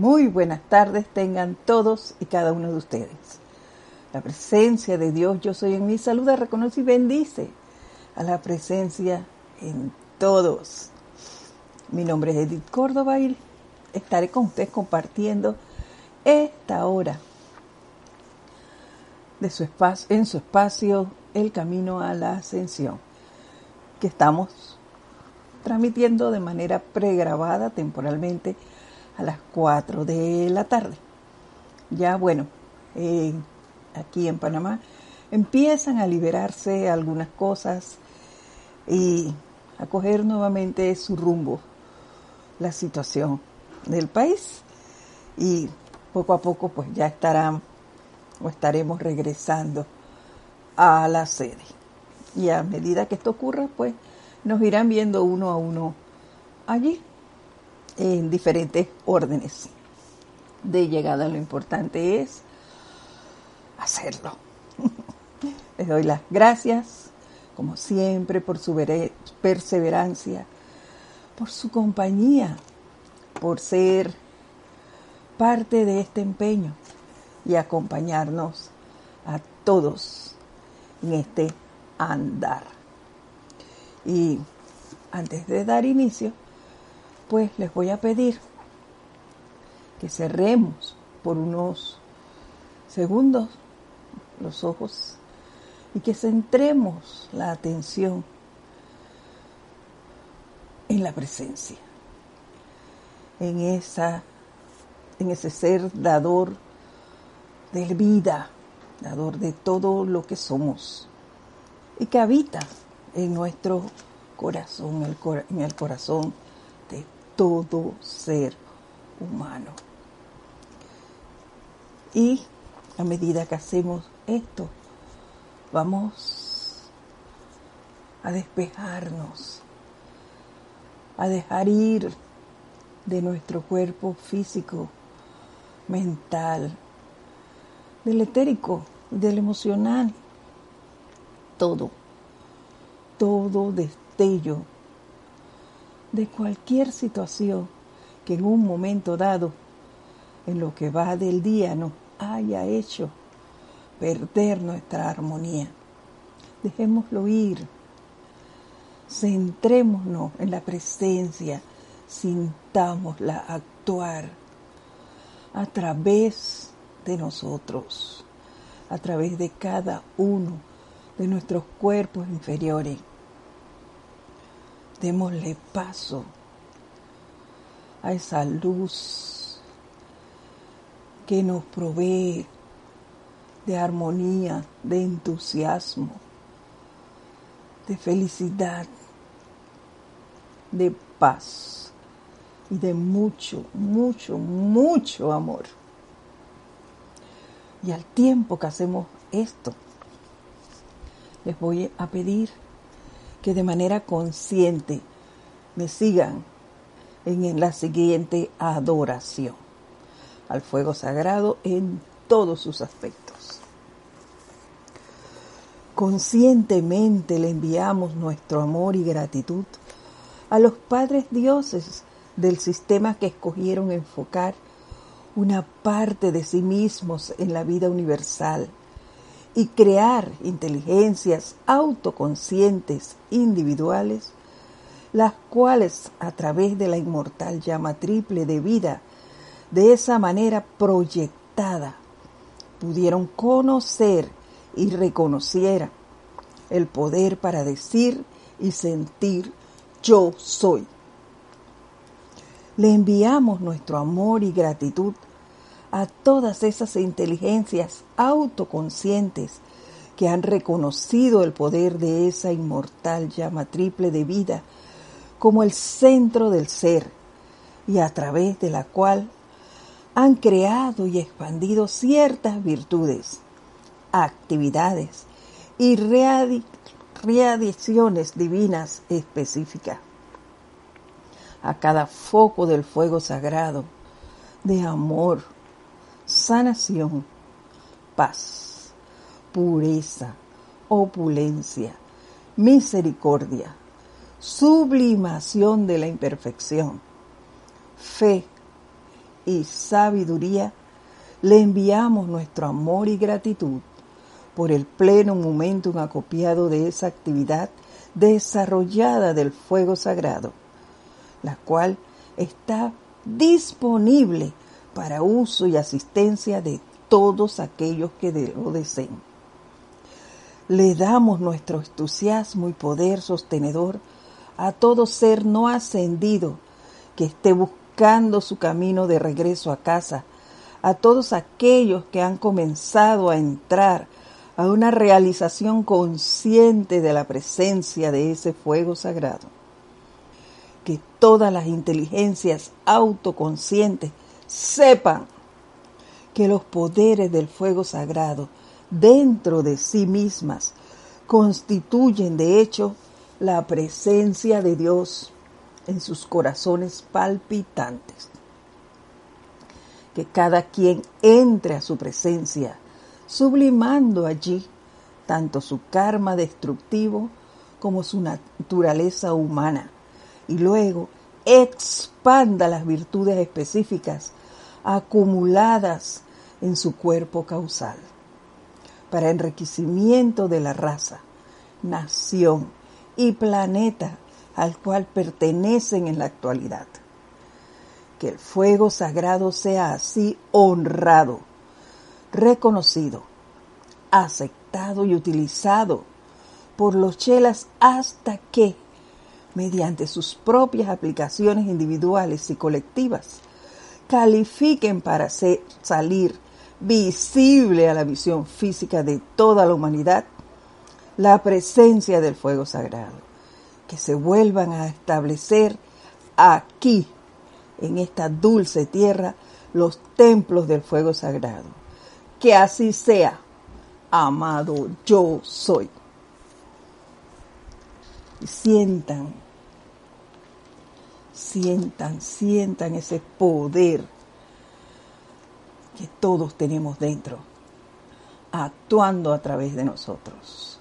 Muy buenas tardes tengan todos y cada uno de ustedes. La presencia de Dios, yo soy en mi saluda, reconoce y bendice a la presencia en todos. Mi nombre es Edith Córdoba y estaré con ustedes compartiendo esta hora de su espacio, en su espacio El Camino a la Ascensión, que estamos transmitiendo de manera pregrabada temporalmente a las 4 de la tarde. Ya bueno, eh, aquí en Panamá empiezan a liberarse algunas cosas y a coger nuevamente su rumbo la situación del país y poco a poco pues ya estarán o estaremos regresando a la sede. Y a medida que esto ocurra pues nos irán viendo uno a uno allí en diferentes órdenes de llegada. Lo importante es hacerlo. Les doy las gracias, como siempre, por su perseverancia, por su compañía, por ser parte de este empeño y acompañarnos a todos en este andar. Y antes de dar inicio, pues les voy a pedir que cerremos por unos segundos los ojos y que centremos la atención en la presencia, en esa en ese ser dador de vida, dador de todo lo que somos y que habita en nuestro corazón, en el corazón todo ser humano. Y a medida que hacemos esto, vamos a despejarnos, a dejar ir de nuestro cuerpo físico, mental, del etérico, del emocional, todo, todo destello de cualquier situación que en un momento dado, en lo que va del día, nos haya hecho perder nuestra armonía. Dejémoslo ir. Centrémonos en la presencia, sintámosla actuar a través de nosotros, a través de cada uno de nuestros cuerpos inferiores. Démosle paso a esa luz que nos provee de armonía, de entusiasmo, de felicidad, de paz y de mucho, mucho, mucho amor. Y al tiempo que hacemos esto, les voy a pedir que de manera consciente me sigan en la siguiente adoración al fuego sagrado en todos sus aspectos. Conscientemente le enviamos nuestro amor y gratitud a los padres dioses del sistema que escogieron enfocar una parte de sí mismos en la vida universal y crear inteligencias autoconscientes individuales, las cuales a través de la inmortal llama triple de vida, de esa manera proyectada, pudieron conocer y reconociera el poder para decir y sentir yo soy. Le enviamos nuestro amor y gratitud a todas esas inteligencias autoconscientes que han reconocido el poder de esa inmortal llama triple de vida como el centro del ser y a través de la cual han creado y expandido ciertas virtudes, actividades y readiciones divinas específicas. A cada foco del fuego sagrado de amor, sanación, paz, pureza, opulencia, misericordia, sublimación de la imperfección, fe, y sabiduría, le enviamos nuestro amor y gratitud por el pleno momentum acopiado de esa actividad desarrollada del fuego sagrado, la cual está disponible para uso y asistencia de todos aquellos que lo deseen. Le damos nuestro entusiasmo y poder sostenedor a todo ser no ascendido que esté buscando su camino de regreso a casa, a todos aquellos que han comenzado a entrar a una realización consciente de la presencia de ese fuego sagrado. Que todas las inteligencias autoconscientes sepan que los poderes del fuego sagrado dentro de sí mismas constituyen de hecho la presencia de Dios en sus corazones palpitantes. Que cada quien entre a su presencia sublimando allí tanto su karma destructivo como su naturaleza humana, y luego expanda las virtudes específicas acumuladas en su cuerpo causal, para enriquecimiento de la raza, nación y planeta al cual pertenecen en la actualidad. Que el fuego sagrado sea así honrado reconocido, aceptado y utilizado por los chelas hasta que, mediante sus propias aplicaciones individuales y colectivas, califiquen para salir visible a la visión física de toda la humanidad la presencia del fuego sagrado, que se vuelvan a establecer aquí, en esta dulce tierra, los templos del fuego sagrado que así sea. Amado, yo soy. sientan, sientan, sientan ese poder que todos tenemos dentro, actuando a través de nosotros.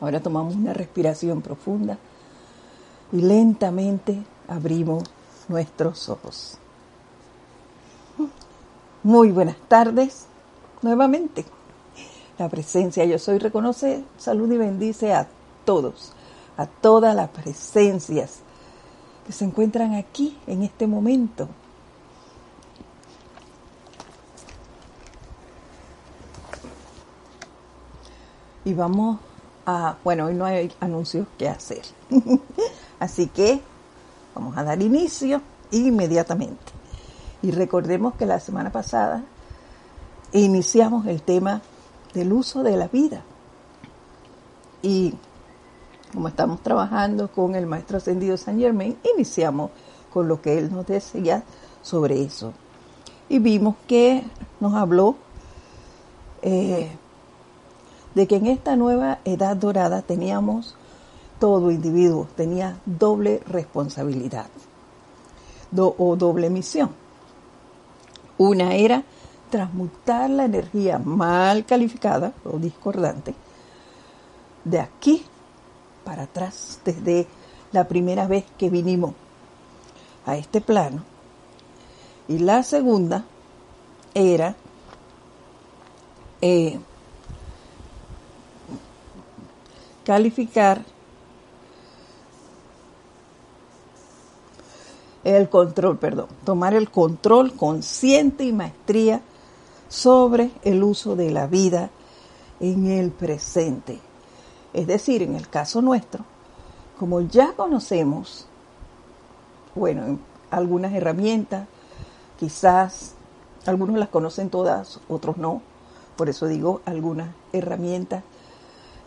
Ahora tomamos una respiración profunda y lentamente abrimos nuestros ojos. Muy buenas tardes nuevamente. La presencia yo soy reconoce, salud y bendice a todos, a todas las presencias que se encuentran aquí en este momento. Y vamos bueno, hoy no hay anuncios que hacer. Así que vamos a dar inicio inmediatamente. Y recordemos que la semana pasada iniciamos el tema del uso de la vida. Y como estamos trabajando con el maestro ascendido San Germain, iniciamos con lo que él nos decía sobre eso. Y vimos que nos habló eh, de que en esta nueva edad dorada teníamos, todo individuo tenía doble responsabilidad o doble misión. Una era transmutar la energía mal calificada o discordante de aquí para atrás, desde la primera vez que vinimos a este plano. Y la segunda era eh, calificar el control, perdón, tomar el control consciente y maestría sobre el uso de la vida en el presente. Es decir, en el caso nuestro, como ya conocemos, bueno, algunas herramientas, quizás algunos las conocen todas, otros no, por eso digo algunas herramientas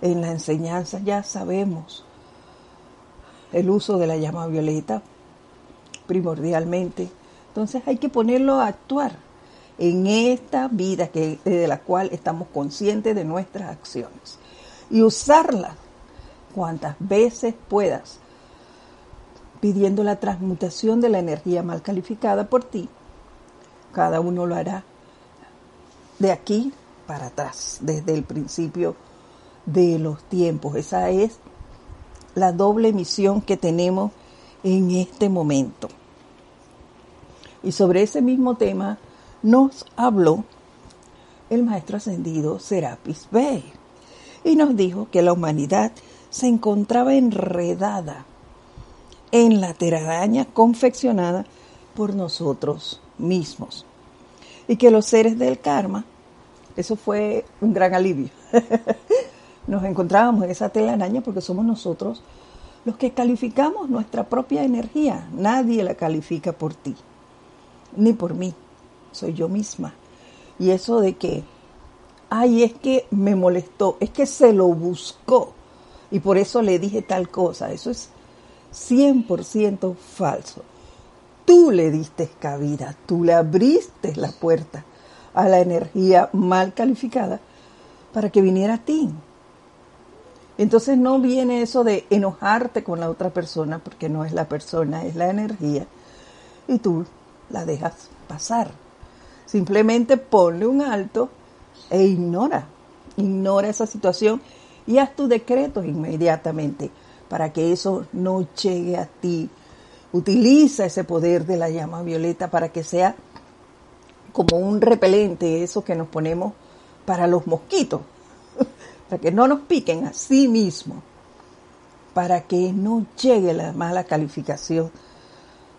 en la enseñanza ya sabemos el uso de la llama violeta primordialmente. Entonces hay que ponerlo a actuar en esta vida que, de la cual estamos conscientes de nuestras acciones y usarla cuantas veces puedas, pidiendo la transmutación de la energía mal calificada por ti. Cada uno lo hará de aquí para atrás, desde el principio de los tiempos. Esa es la doble misión que tenemos en este momento. Y sobre ese mismo tema nos habló el maestro ascendido Serapis Bey y nos dijo que la humanidad se encontraba enredada en la telaraña confeccionada por nosotros mismos y que los seres del karma, eso fue un gran alivio. Nos encontrábamos en esa telaraña porque somos nosotros los que calificamos nuestra propia energía. Nadie la califica por ti, ni por mí. Soy yo misma. Y eso de que, ay, es que me molestó, es que se lo buscó y por eso le dije tal cosa. Eso es 100% falso. Tú le diste cabida, tú le abriste la puerta a la energía mal calificada para que viniera a ti. Entonces no viene eso de enojarte con la otra persona, porque no es la persona, es la energía, y tú la dejas pasar. Simplemente ponle un alto e ignora, ignora esa situación y haz tu decreto inmediatamente para que eso no llegue a ti. Utiliza ese poder de la llama violeta para que sea como un repelente, eso que nos ponemos para los mosquitos para que no nos piquen a sí mismos, para que no llegue la mala calificación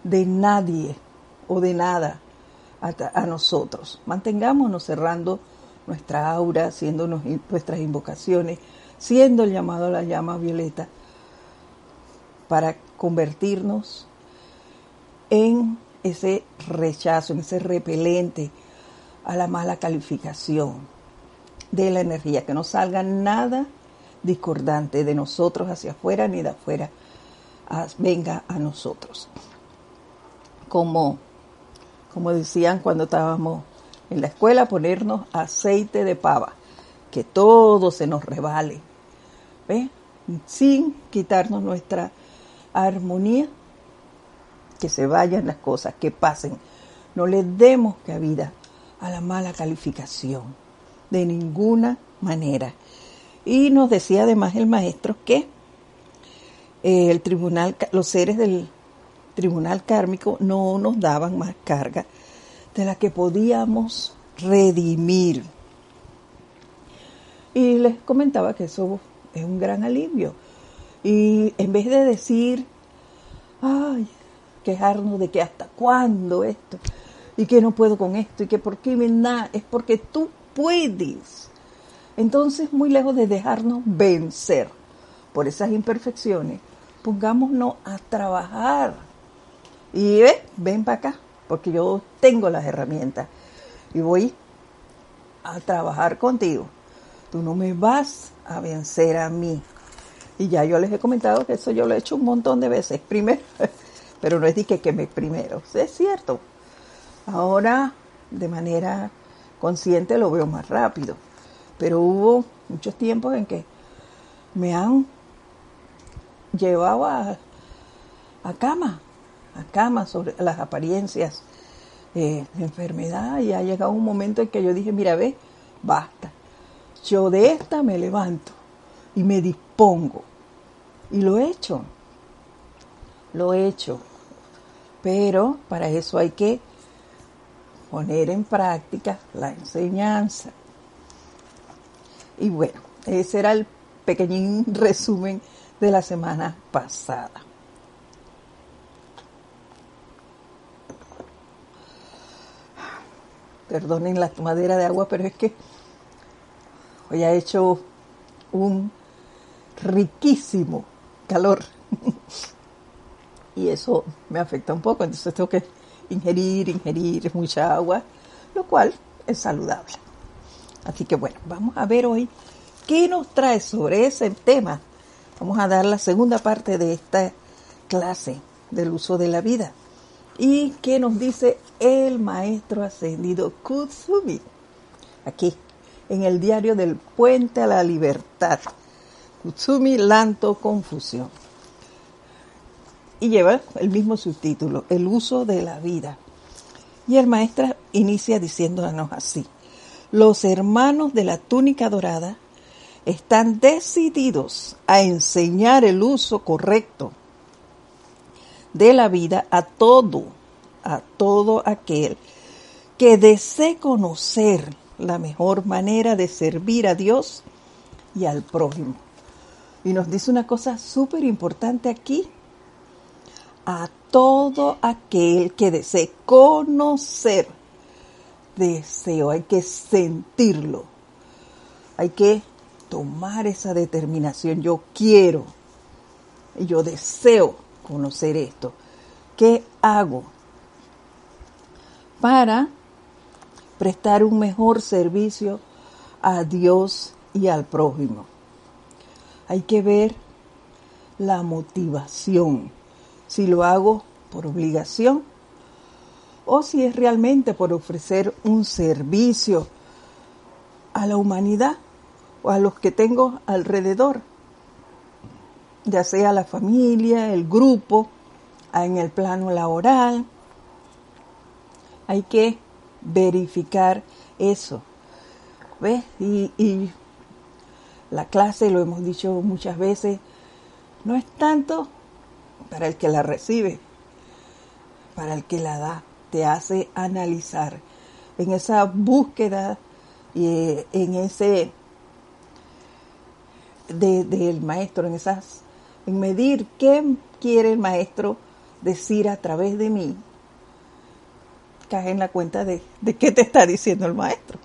de nadie o de nada a, nosotros. Mantengámonos cerrando nuestra aura, haciendo nuestras invocaciones, siendo el llamado a la llama violeta, para convertirnos en ese rechazo, en ese repelente a la mala calificación de la energía, que no salga nada discordante de nosotros hacia afuera ni de afuera venga a nosotros. Como, como decían cuando estábamos en la escuela, ponernos aceite de pava, que todo se nos revale, sin quitarnos nuestra armonía, que se vayan las cosas, que pasen. No le demos cabida a la mala calificación de ninguna manera. Y nos decía además el maestro que eh, el tribunal, los seres del tribunal kármico no nos daban más carga de la que podíamos redimir. Y les comentaba que eso es un gran alivio. Y en vez de decir, ay, quejarnos de que hasta cuándo esto, y que no puedo con esto, y que por qué me da, es porque tú puedes. Entonces, muy lejos de dejarnos vencer por esas imperfecciones, pongámonos a trabajar. Y ven para acá, porque yo tengo las herramientas y voy a trabajar contigo. Tú no me vas a vencer a mí. Y ya yo les he comentado que eso yo lo he hecho un montón de veces, primero, pero no es de que, que me primero, es cierto. Ahora, de manera consciente lo veo más rápido. Pero hubo muchos tiempos en que me han llevado a, cama, a cama sobre las apariencias de enfermedad y ha llegado un momento en que yo dije, mira, ve, basta. Yo de esta me levanto y me dispongo. Y lo he hecho. Lo he hecho. Pero para eso hay que poner en práctica la enseñanza. Y bueno, ese era el pequeñín resumen de la semana pasada. Perdonen la tomadera de agua, pero es que hoy ha hecho un riquísimo calor. y eso me afecta un poco, entonces tengo que ingerir, ingerir mucha agua, lo cual es saludable. Así que bueno, vamos a ver hoy qué nos trae sobre ese tema. Vamos a dar la segunda parte de esta clase del uso de la vida. ¿Y qué nos dice el maestro ascendido Kutsumi? Aquí, en el diario del Puente a la Libertad. Kutsumi Lanto Confusión y lleva el mismo subtítulo, el uso de la vida. Y el maestro inicia diciéndonos así, los hermanos de la túnica dorada están decididos a enseñar el uso correcto de la vida a todo, a todo aquel que desee conocer la mejor manera de servir a Dios y al prójimo. Y nos dice una cosa súper importante aquí. A todo aquel que desee conocer. Deseo, hay que sentirlo. Hay que tomar esa determinación. Yo quiero, yo deseo conocer esto. ¿Qué hago para prestar un mejor servicio a Dios y al prójimo? Hay que ver la motivación, si lo hago por obligación o si es realmente por ofrecer un servicio a la humanidad o a los que tengo alrededor, ya sea la familia, el grupo, en el plano laboral. Hay que verificar eso. ¿Ves? Y, la clase, lo hemos dicho muchas veces, no es tanto para el que la recibe, para el que la da, te hace analizar en esa búsqueda y en ese del maestro, en esas, en medir qué quiere el maestro decir a través de mí, caes en la cuenta de, de qué te está diciendo el maestro.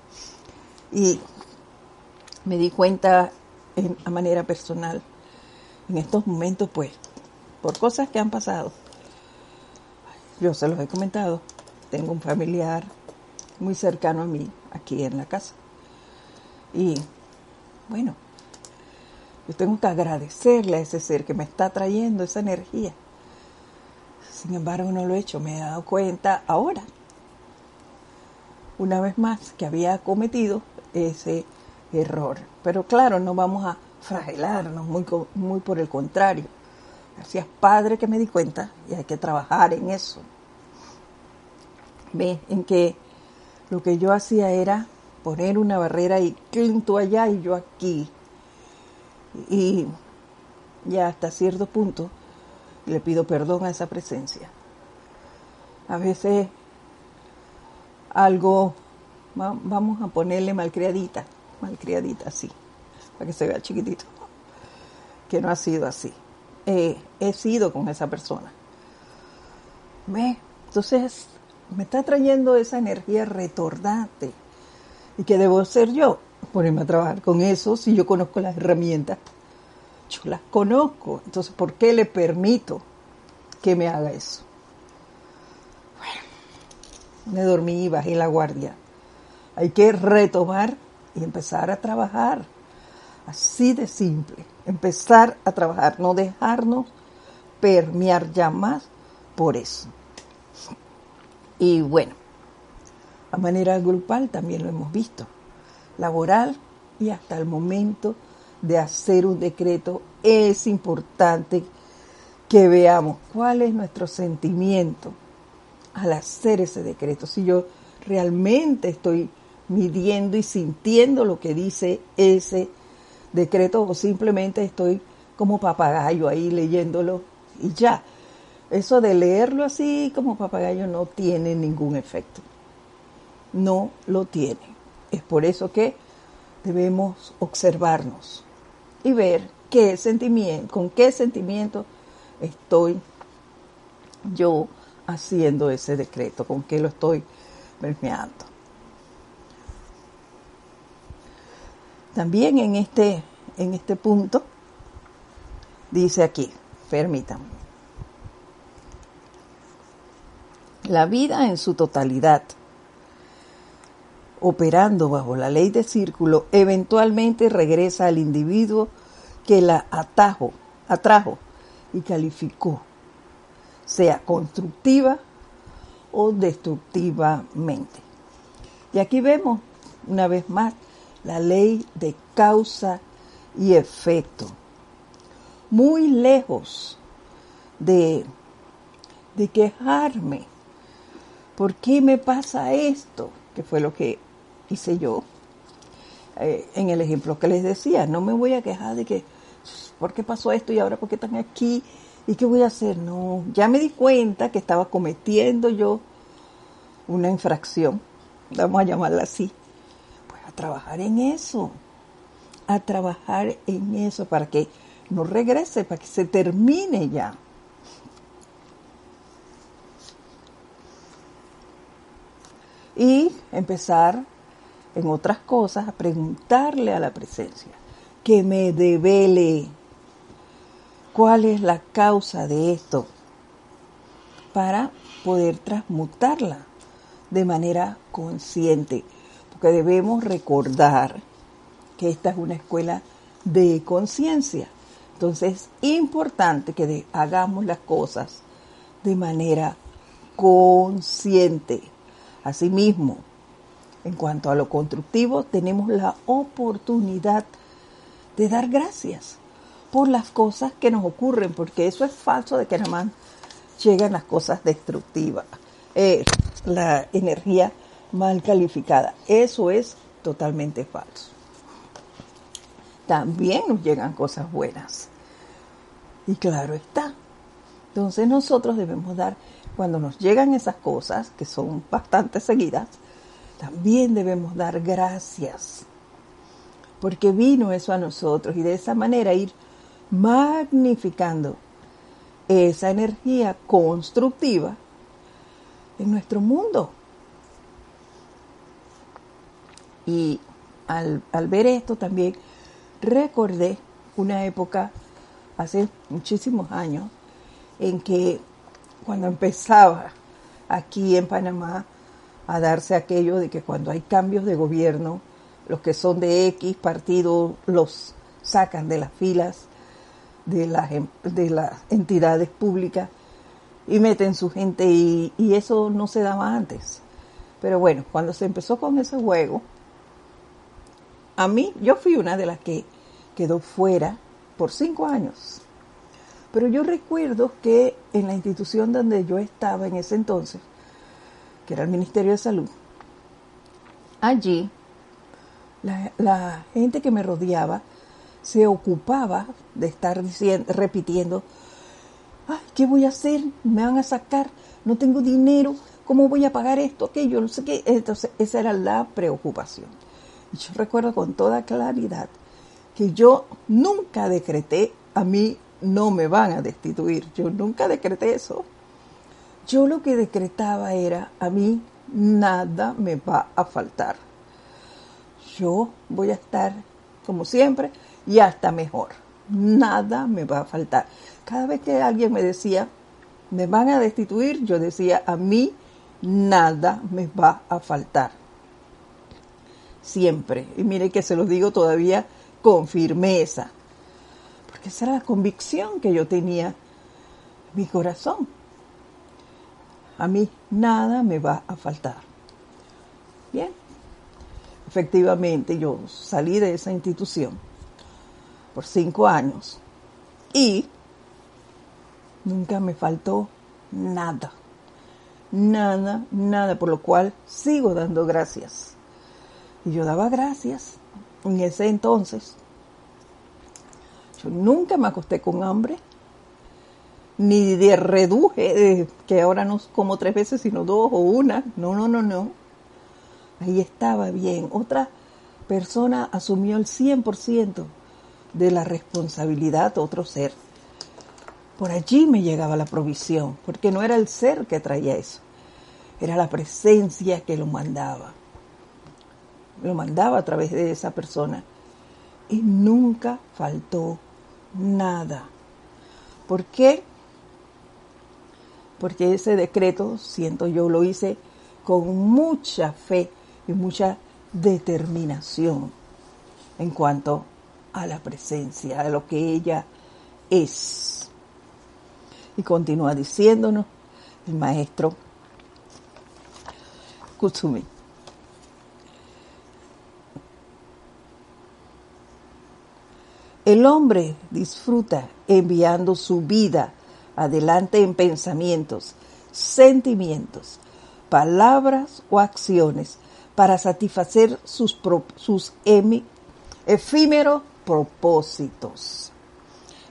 Y me di cuenta en, a manera personal en estos momentos, pues, por cosas que han pasado. Yo se los he comentado. Tengo un familiar muy cercano a mí aquí en la casa. Y bueno, yo tengo que agradecerle a ese ser que me está trayendo esa energía. Sin embargo, no lo he hecho. Me he dado cuenta ahora, una vez más, que había cometido ese error. Pero claro, no vamos a fragilarnos, muy, muy por el contrario. Gracias Padre que me di cuenta y hay que trabajar en eso. Ve, en que lo que yo hacía era poner una barrera y tú allá y yo aquí. Y ya hasta cierto punto le pido perdón a esa presencia. A veces algo, vamos a ponerle malcriadita, malcriadita, sí, para que se vea chiquitito, que no ha sido así. Eh, he sido con esa persona. ¿Ve? Entonces, me está trayendo esa energía retornante. ¿Y que debo ser yo? Ponerme a trabajar con eso si yo conozco las herramientas. Yo las conozco. Entonces, ¿por qué le permito que me haga eso? Bueno, me dormí y bajé la guardia. Hay que retomar y empezar a trabajar. Así de simple. Empezar a trabajar, no dejarnos permear ya más por eso. Y bueno, a manera grupal también lo hemos visto. Laboral y hasta el momento de hacer un decreto es importante que veamos cuál es nuestro sentimiento al hacer ese decreto. Si yo realmente estoy midiendo y sintiendo lo que dice ese decreto o simplemente estoy como papagayo ahí leyéndolo y ya. Eso de leerlo así como papagayo no tiene ningún efecto. No lo tiene. Es por eso que debemos observarnos y ver qué sentimiento, con qué sentimiento estoy yo haciendo ese decreto, con qué lo estoy permeando. También en este, en este punto dice aquí, permítanme, la vida en su totalidad, operando bajo la ley de círculo, eventualmente regresa al individuo que la atajo, atrajo y calificó, sea constructiva o destructivamente. Y aquí vemos una vez más la ley de causa y efecto. Muy lejos de, de quejarme. ¿Por qué me pasa esto? Que fue lo que hice yo eh, en el ejemplo que les decía, no me voy a quejar de que, ¿por qué pasó esto y ahora por qué están aquí? ¿Y qué voy a hacer? No, ya me di cuenta que estaba cometiendo yo una infracción, vamos a llamarla así. Pues a trabajar en eso, a trabajar en eso para que no regrese, para que se termine ya. Y empezar en otras cosas a preguntarle a la presencia que me devele cuál es la causa de esto para poder transmutarla de manera consciente, porque debemos recordar que esta es una escuela de conciencia. Entonces es importante que hagamos las cosas de manera consciente. Asimismo, en cuanto a lo constructivo, tenemos la oportunidad de dar gracias por las cosas que nos ocurren, porque eso es falso de que nada más llegan las cosas destructivas, eh, la energía mal calificada. Eso es totalmente falso. También nos llegan cosas buenas. Y claro está. Entonces nosotros debemos dar, cuando nos llegan esas cosas, que son bastante seguidas, también debemos dar gracias. Porque vino eso a nosotros y de esa manera ir magnificando esa energía constructiva en nuestro mundo. Y al, ver esto también recordé una época hace muchísimos años en que cuando empezaba aquí en Panamá a darse aquello de que cuando hay cambios de gobierno, los que son de X partido los sacan de las filas de las, em, de las entidades públicas y meten su gente y, y eso no se daba antes. Pero bueno, cuando se empezó con ese juego, a mí, yo fui una de las que quedó fuera por cinco años. Pero yo recuerdo que en la institución donde yo estaba en ese entonces, que era el Ministerio de Salud, allí la, gente que me rodeaba se ocupaba de estar diciendo, repitiendo, ay, ¿qué voy a hacer? Me van a sacar, no tengo dinero, ¿cómo voy a pagar esto, aquello, no sé qué? Entonces, esa era la preocupación. Y yo recuerdo con toda claridad que yo nunca decreté, a mí no me van a destituir, yo nunca decreté eso. Yo lo que decretaba era, a mí nada me va a faltar. Yo voy a estar, como siempre, y hasta mejor. Nada me va a faltar. Cada vez que alguien me decía, me van a destituir, yo decía, a mí nada me va a faltar. Siempre. Y mire que se los digo todavía con firmeza. Porque esa era la convicción que yo tenía en mi corazón. A mí nada me va a faltar. Bien. Efectivamente, yo salí de esa institución por cinco años y nunca me faltó nada, nada, nada, por lo cual sigo dando gracias. Y yo daba gracias en ese entonces. Yo nunca me acosté con hambre, ni de reduje, que ahora no como tres veces, sino dos o una. No, no, no, no. Ahí estaba bien. Otra persona asumió el 100% de la responsabilidad otro ser. Por allí me llegaba la provisión, porque no era el ser que traía eso, era la presencia que lo mandaba. Lo mandaba a través de esa persona y nunca faltó nada. ¿Por qué? Porque ese decreto, siento yo, lo hice con mucha fe y mucha determinación en cuanto a la presencia, a lo que ella es. Y continúa diciéndonos el maestro Kutsumi. El hombre disfruta enviando su vida adelante en pensamientos, sentimientos, palabras o acciones para satisfacer sus, efímeros propósitos.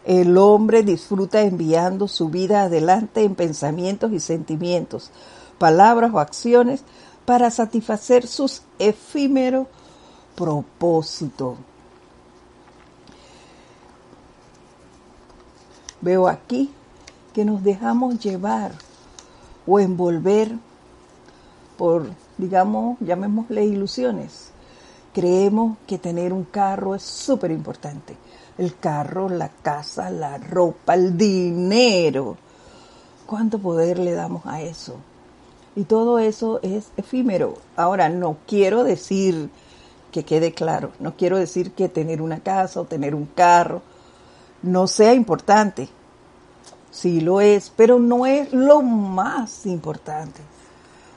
El hombre disfruta enviando su vida adelante en pensamientos y sentimientos, palabras o acciones para satisfacer sus efímeros propósitos. Veo aquí que nos dejamos llevar o envolver por, digamos, llamémosle ilusiones. Creemos que tener un carro es súper importante. El carro, la casa, la ropa, el dinero. ¿Cuánto poder le damos a eso? Y todo eso es efímero. Ahora, no quiero decir que quede claro, no quiero decir que tener una casa o tener un carro no sea importante. Sí lo es, pero no es lo más importante.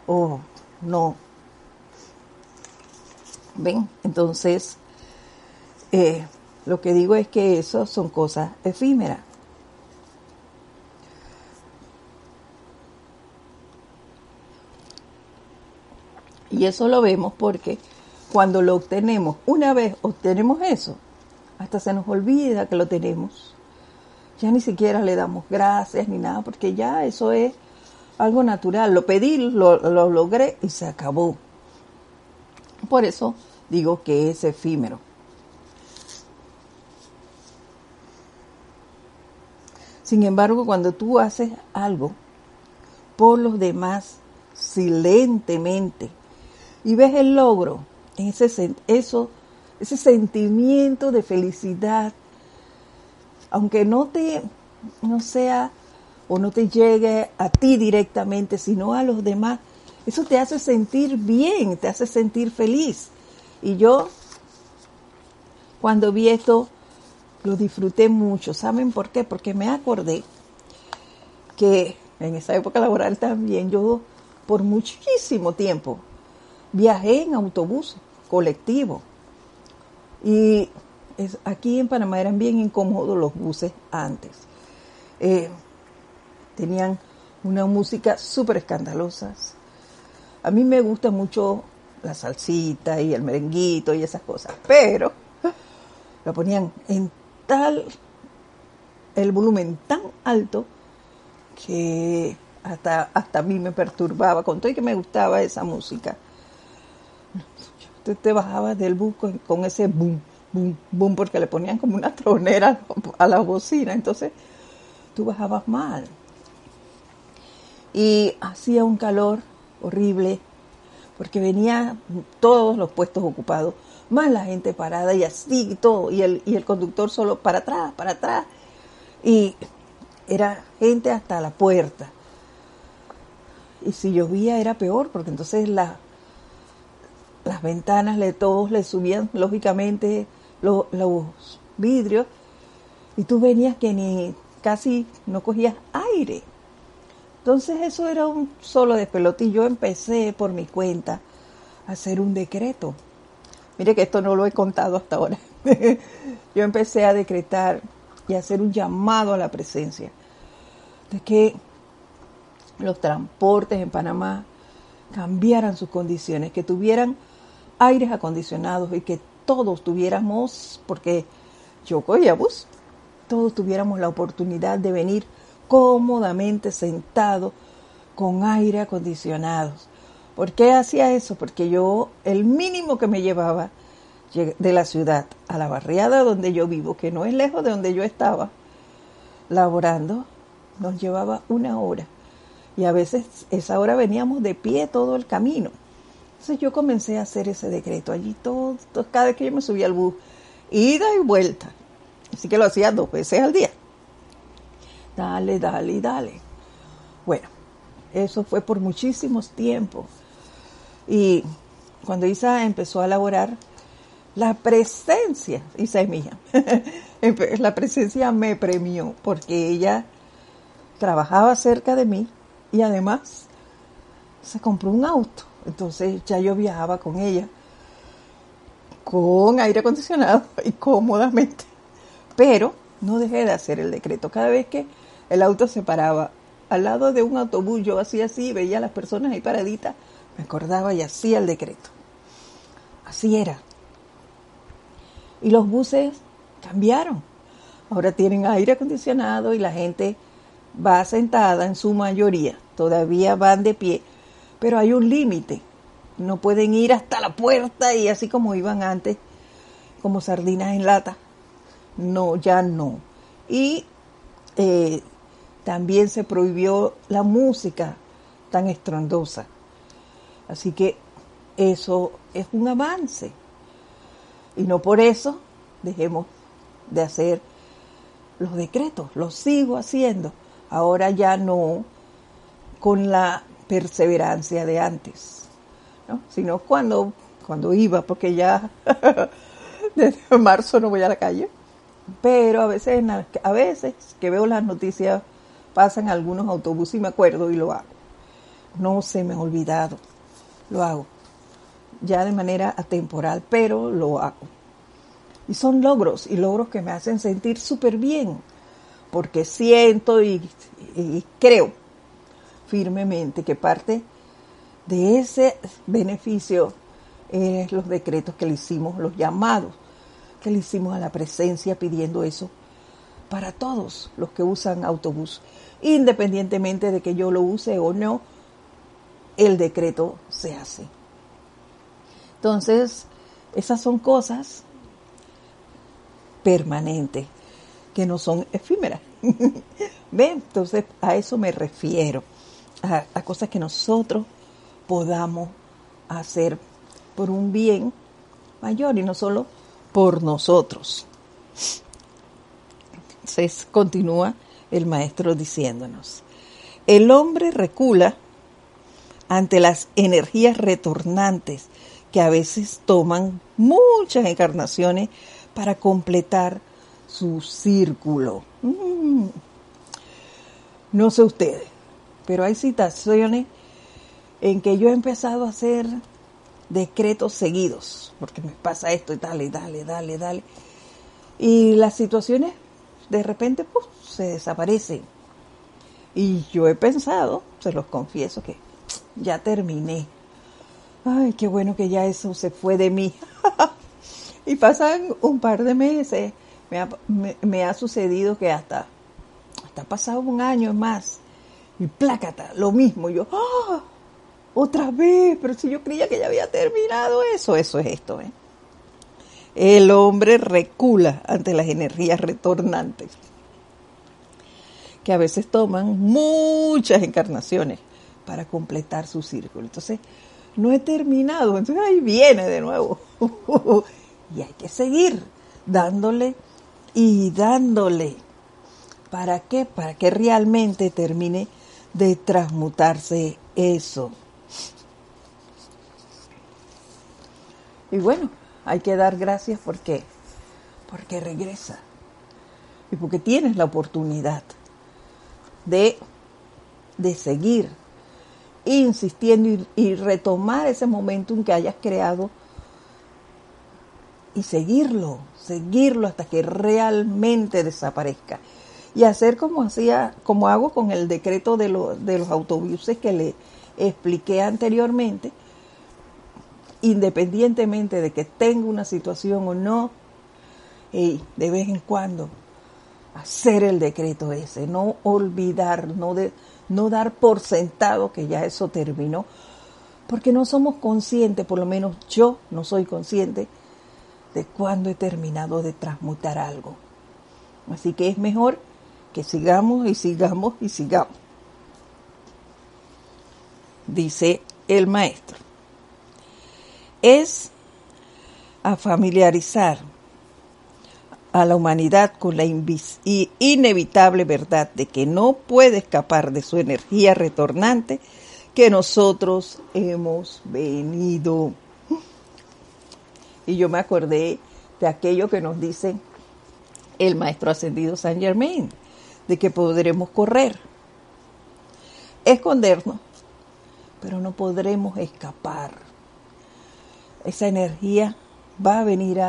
Oh, no. ¿Ven? Entonces, eh, lo que digo es que eso son cosas efímeras. Y eso lo vemos porque cuando lo obtenemos, una vez obtenemos eso, hasta se nos olvida que lo tenemos. Ya ni siquiera le damos gracias ni nada, porque ya eso es algo natural. Lo pedí, lo, lo logré y se acabó. Por eso digo que es efímero. Sin embargo, cuando tú haces algo por los demás silentemente y ves el logro, ese, eso, ese sentimiento de felicidad, aunque no te, no sea o no te llegue a ti directamente, sino a los demás, eso te hace sentir bien, te hace sentir feliz. Y yo, cuando vi esto, lo disfruté mucho. ¿Saben por qué? Porque me acordé que en esa época laboral también yo por muchísimo tiempo viajé en autobús colectivo. Y aquí en Panamá eran bien incómodos los buses antes. Eh, tenían una música súper escandalosa. A mí me gusta mucho la salsita y el merenguito y esas cosas, pero lo ponían en tal, el volumen tan alto que hasta, hasta a mí me perturbaba, con todo y que me gustaba esa música. Tú te bajabas del bus con, ese boom, boom, porque le ponían como una tronera a la bocina, entonces tú bajabas mal. Y hacía un calor horrible, porque venían todos los puestos ocupados más la gente parada y así y todo, y el, y el conductor solo para atrás, para atrás. Y era gente hasta la puerta. Y si llovía era peor, porque entonces las ventanas de todos le subían lógicamente los, los vidrios y tú venías que ni casi no cogías aire. Entonces eso era un solo despelote y yo empecé por mi cuenta a hacer un decreto Mire que esto no lo he contado hasta ahora. Yo empecé a decretar y a hacer un llamado a la presencia de que los transportes en Panamá cambiaran sus condiciones, que tuvieran aires acondicionados y que todos tuviéramos, porque yo cogía bus, todos tuviéramos la oportunidad de venir cómodamente sentados con aire acondicionado ¿Por qué hacía eso? Porque yo, el mínimo que me llevaba de la ciudad a la barriada donde yo vivo, que no es lejos de donde yo estaba laborando, nos llevaba una hora. Y a veces esa hora veníamos de pie todo el camino. Entonces yo comencé a hacer ese decreto allí todo, cada vez que yo me subía al bus, ida y vuelta. Así que lo hacía dos veces al día. Dale, dale, dale. Bueno, eso fue por muchísimos tiempos. Y cuando Isa empezó a laborar, la presencia, Isa es mía, la presencia me premió porque ella trabajaba cerca de mí y además se compró un auto. Entonces ya yo viajaba con ella con aire acondicionado y cómodamente. Pero no dejé de hacer el decreto. Cada vez que el auto se paraba al lado de un autobús, yo hacía así, veía a las personas ahí paraditas me acordaba y hacía el decreto. Así era. Y los buses cambiaron. Ahora tienen aire acondicionado y la gente va sentada en su mayoría. Todavía van de pie, pero hay un límite. No pueden ir hasta la puerta y así como iban antes, como sardinas en lata. No, ya no. Y eh, también se prohibió la música tan estrondosa. Así que eso es un avance. Y no por eso dejemos de hacer los decretos, los sigo haciendo. Ahora ya no con la perseverancia de antes, ¿no? sino cuando, cuando iba, porque ya desde marzo no voy a la calle. Pero a veces, a veces que veo las noticias, pasan algunos autobuses y me acuerdo y lo hago. No se me ha olvidado, lo hago. Ya de manera atemporal, pero lo hago. Y son logros, y logros que me hacen sentir súper bien, porque siento y, creo firmemente que parte de ese beneficio es los decretos que le hicimos, los llamados que le hicimos a la presencia pidiendo eso para todos los que usan autobús, independientemente de que yo lo use o no, el decreto se hace. Entonces, esas son cosas permanentes, que no son efímeras. Entonces a eso me refiero, a, cosas que nosotros podamos hacer por un bien mayor y no solo por nosotros. Entonces continúa el maestro diciéndonos, el hombre recula ante las energías retornantes que a veces toman muchas encarnaciones para completar su círculo. Mm. No sé ustedes, pero hay situaciones en que yo he empezado a hacer decretos seguidos, porque me pasa esto y dale, dale, dale, dale. Y las situaciones de repente pues, se desaparecen. Y yo he pensado, se los confieso, que ya terminé. Ay, qué bueno que ya eso se fue de mí. Y pasan un par de meses. Me ha, sucedido que hasta, hasta pasado un año más. Y plácata, lo mismo. Yo, ¡ah! Otra vez, pero si yo creía que ya había terminado eso, eso es esto. ¿eh? El hombre recula ante las energías retornantes, que a veces toman muchas encarnaciones para completar su círculo. Entonces, no he terminado, entonces ahí viene de nuevo. Y hay que seguir dándole y dándole. ¿Para qué? Para que realmente termine de transmutarse eso. Y bueno, hay que dar gracias porque porque regresa. Y porque tienes la oportunidad de, de seguir insistiendo y, y retomar ese momentum que hayas creado y seguirlo, seguirlo hasta que realmente desaparezca. Y hacer como hacía, como hago con el decreto de, de los autobuses que le expliqué anteriormente, independientemente de que tenga una situación o no, y de vez en cuando hacer el decreto ese, no olvidar, no, de, no dar por sentado que ya eso terminó, porque no somos conscientes, por lo menos yo no soy consciente de cuándo he terminado de transmutar algo. Así que es mejor que sigamos y sigamos y sigamos. Dice el maestro. Es a familiarizar a la humanidad con la inevitable verdad de que no puede escapar de su energía retornante que nosotros hemos venido y yo me acordé de aquello que nos dice el maestro ascendido San Germain, de que podremos correr, escondernos, pero no podremos escapar. Esa energía va a venir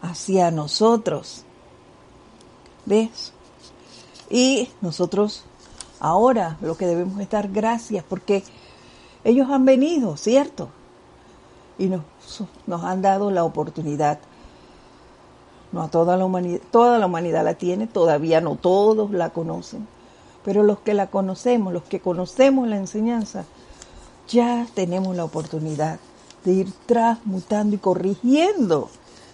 hacia nosotros. ¿Ves? Y nosotros ahora lo que debemos es dar gracias porque ellos han venido, ¿cierto? y nos, nos han dado la oportunidad. No a toda la humanidad, toda la humanidad la tiene, todavía no todos la conocen, pero los que la conocemos, los que conocemos la enseñanza, ya tenemos la oportunidad de ir transmutando y corrigiendo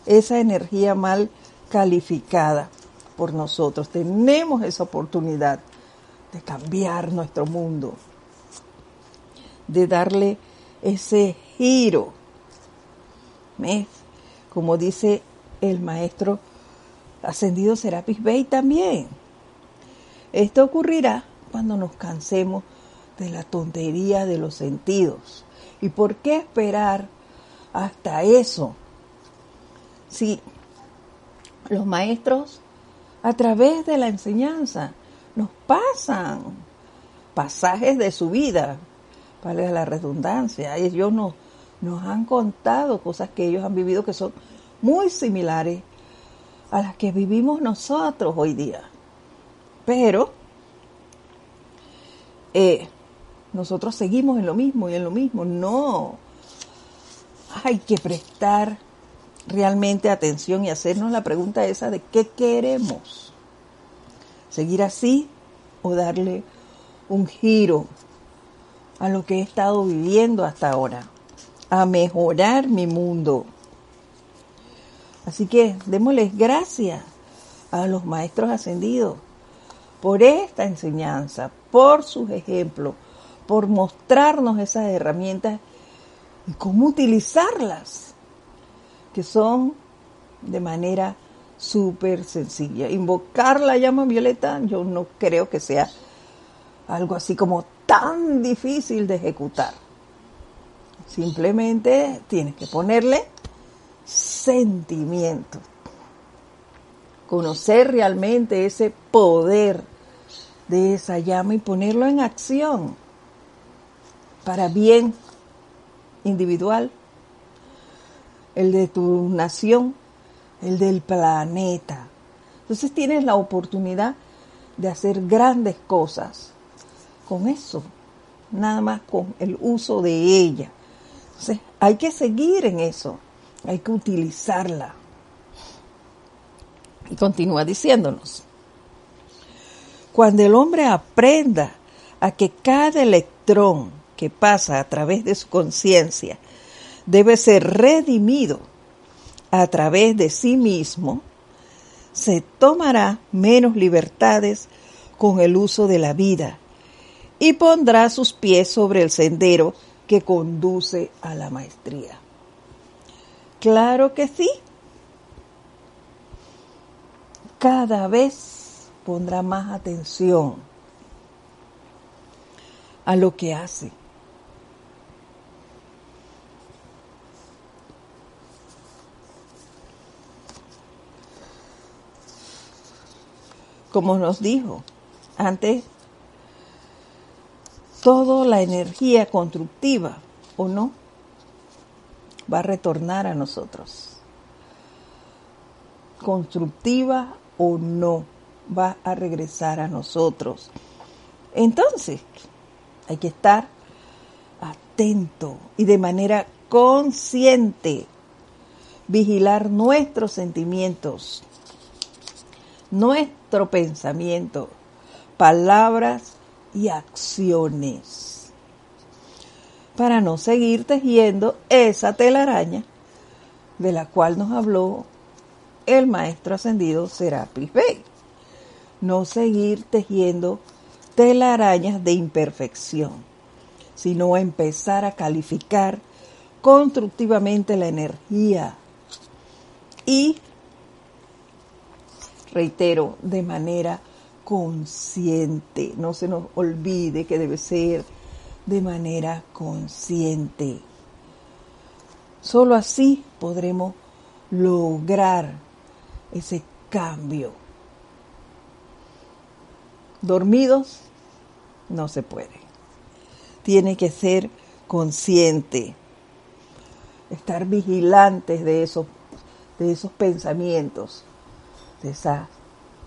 esa energía mal calificada por nosotros. Tenemos esa oportunidad de cambiar nuestro mundo, de darle ese giro. ¿Ves? Como dice el maestro ascendido Serapis Bey también. Esto ocurrirá cuando nos cansemos de la tontería de los sentidos. ¿Y por qué esperar hasta eso? Si los maestros, a través de la enseñanza, nos pasan pasajes de su vida, vale la redundancia, ellos nos han contado cosas que ellos han vivido que son muy similares a las que vivimos nosotros hoy día. Pero eh, nosotros seguimos en lo mismo y en lo mismo. No. Hay que prestar realmente atención y hacernos la pregunta esa de qué queremos. ¿Seguir así o darle un giro a lo que he estado viviendo hasta ahora? A mejorar mi mundo. Así que démosles gracias a los maestros ascendidos por esta enseñanza, por sus ejemplos, por mostrarnos esas herramientas y cómo utilizarlas, que son de manera súper sencilla. Invocar la llama violeta yo no creo que sea algo así como tan difícil de ejecutar. Simplemente tienes que ponerle sentimiento. Conocer realmente ese poder de esa llama y ponerlo en acción para bien individual, el de tu nación, el del planeta. Entonces tienes la oportunidad de hacer grandes cosas con eso, nada más con el uso de ella. Entonces hay que seguir en eso, hay que utilizarla. Y continúa diciéndonos, cuando el hombre aprenda a que cada electrón que pasa a través de su conciencia debe ser redimido a través de sí mismo, se tomará menos libertades con el uso de la vida y pondrá sus pies sobre el sendero que conduce a la maestría. Claro que sí. Cada vez pondrá más atención a lo que hace. como nos dijo antes, toda la energía constructiva o no va a retornar a nosotros. Constructiva o no va a regresar a nosotros. Entonces, hay que estar atento y de manera consciente vigilar nuestros sentimientos, nuestro pensamiento, palabras y acciones. Para no seguir tejiendo esa telaraña de la cual nos habló el maestro ascendido Serapis Bey. No seguir tejiendo telarañas de imperfección, sino empezar a calificar constructivamente la energía y reitero, de manera consciente. No se nos olvide que debe ser de manera consciente. Solo así podremos lograr ese cambio. Dormidos no se puede. Tiene que ser consciente, estar vigilantes de esos, de esos pensamientos de esa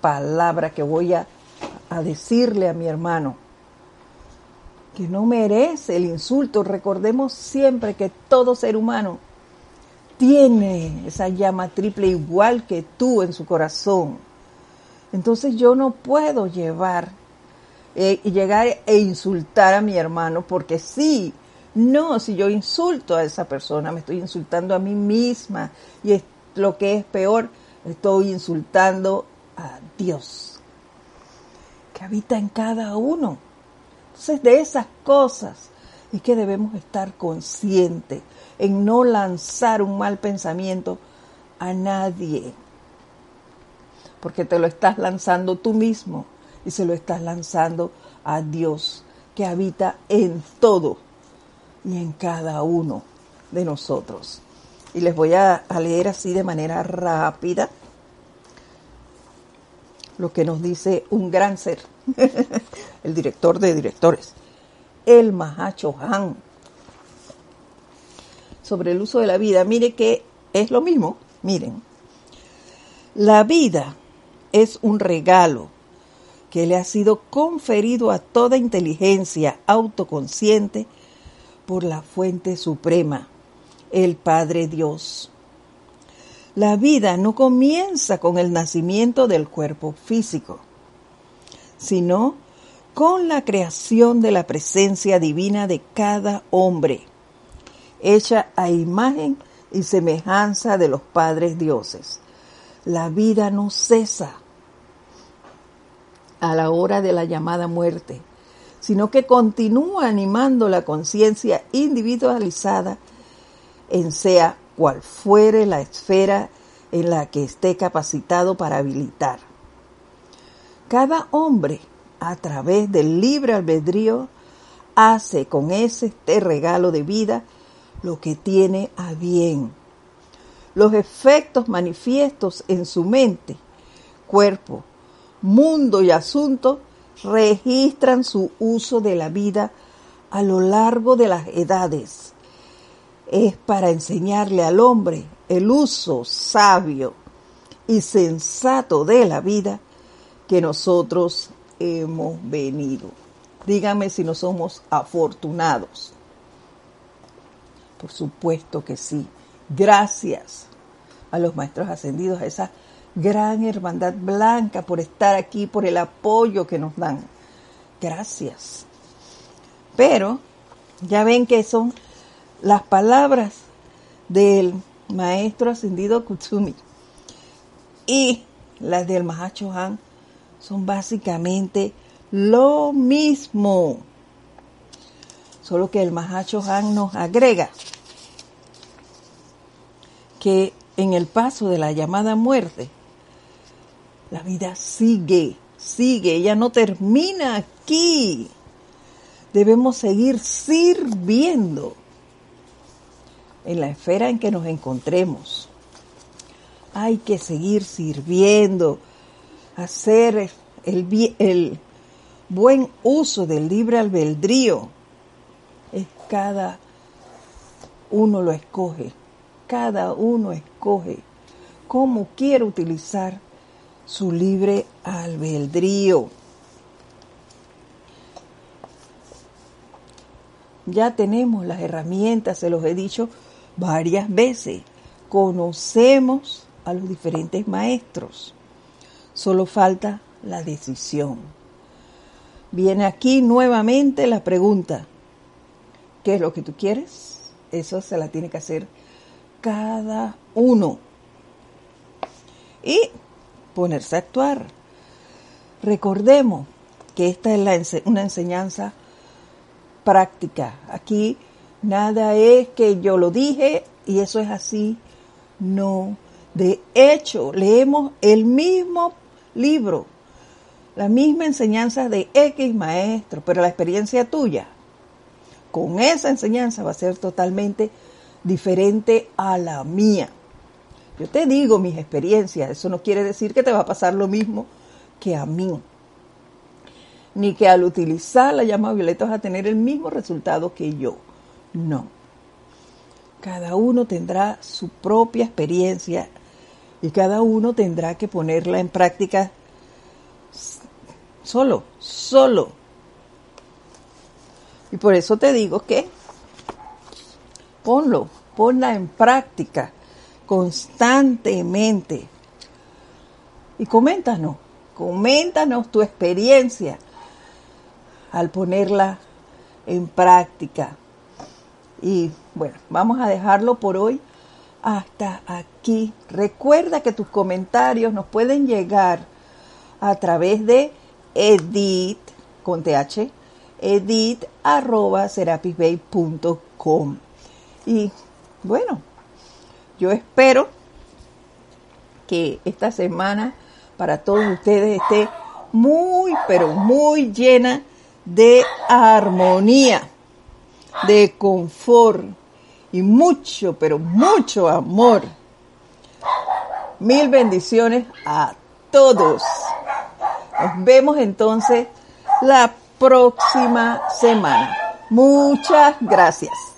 palabra que voy a, a decirle a mi hermano. Que no merece el insulto. Recordemos siempre que todo ser humano tiene esa llama triple igual que tú en su corazón. Entonces yo no puedo llevar eh, llegar e insultar a mi hermano porque sí, no, si yo insulto a esa persona, me estoy insultando a mí misma y es lo que es peor, estoy insultando a Dios que habita en cada uno. De esas cosas es que debemos estar conscientes en no lanzar un mal pensamiento a nadie, porque te lo estás lanzando tú mismo y se lo estás lanzando a Dios que habita en todo y en cada uno de nosotros. Y les voy a, leer así de manera rápida lo que nos dice un gran ser, el director de directores, el Mahacho Han, sobre el uso de la vida. Mire que es lo mismo, miren. La vida es un regalo que le ha sido conferido a toda inteligencia autoconsciente por la fuente suprema, el Padre Dios. La vida no comienza con el nacimiento del cuerpo físico, sino con la creación de la presencia divina de cada hombre, hecha a imagen y semejanza de los padres dioses. La vida no cesa a la hora de la llamada muerte, sino que continúa animando la conciencia individualizada en sea cual fuere la esfera en la que esté capacitado para habilitar. Cada hombre, a través del libre albedrío, hace con ese regalo de vida lo que tiene a bien. Los efectos manifiestos en su mente, cuerpo, mundo y asunto registran su uso de la vida a lo largo de las edades. Es para enseñarle al hombre el uso sabio y sensato de la vida que nosotros hemos venido. Dígame si no somos afortunados. Por supuesto que sí. Gracias a los maestros ascendidos, a esa gran hermandad blanca por estar aquí, por el apoyo que nos dan. Gracias. Pero ya ven que son las palabras del maestro ascendido Kutsumi y las del Mahacho Han son básicamente lo mismo. Solo que el Mahacho Han nos agrega que en el paso de la llamada muerte, la vida sigue, sigue, ella no termina aquí. Debemos seguir sirviendo en la esfera en que nos encontremos. Hay que seguir sirviendo, hacer el, buen uso del libre albedrío. Es cada uno lo escoge, cada uno escoge cómo quiere utilizar su libre albedrío. Ya tenemos las herramientas, se los he dicho varias veces. Conocemos a los diferentes maestros. Solo falta la decisión. Viene aquí nuevamente la pregunta. ¿Qué es lo que tú quieres? Eso se la tiene que hacer cada uno. Y ponerse a actuar. Recordemos que esta es una enseñanza práctica. Aquí nada es que yo lo dije y eso es así. No. De hecho, leemos el mismo libro, la misma enseñanza de X maestro, pero la experiencia tuya con esa enseñanza va a ser totalmente diferente a la mía. Yo te digo mis experiencias, eso no quiere decir que te va a pasar lo mismo que a mí. Ni que al utilizar la llama violeta vas a tener el mismo resultado que yo. No. Cada uno tendrá su propia experiencia y cada uno tendrá que ponerla en práctica solo, solo. Y por eso te digo que ponlo, ponla en práctica constantemente. Y coméntanos, coméntanos tu experiencia al ponerla en práctica. Y bueno, vamos a dejarlo por hoy hasta aquí. Recuerda que tus comentarios nos pueden llegar a través de edit con th edit arroba serapisbay.com y bueno yo espero que esta semana para todos ustedes esté muy pero muy llena de armonía de confort y mucho pero mucho amor mil bendiciones a todos nos vemos entonces la próxima semana. Muchas gracias.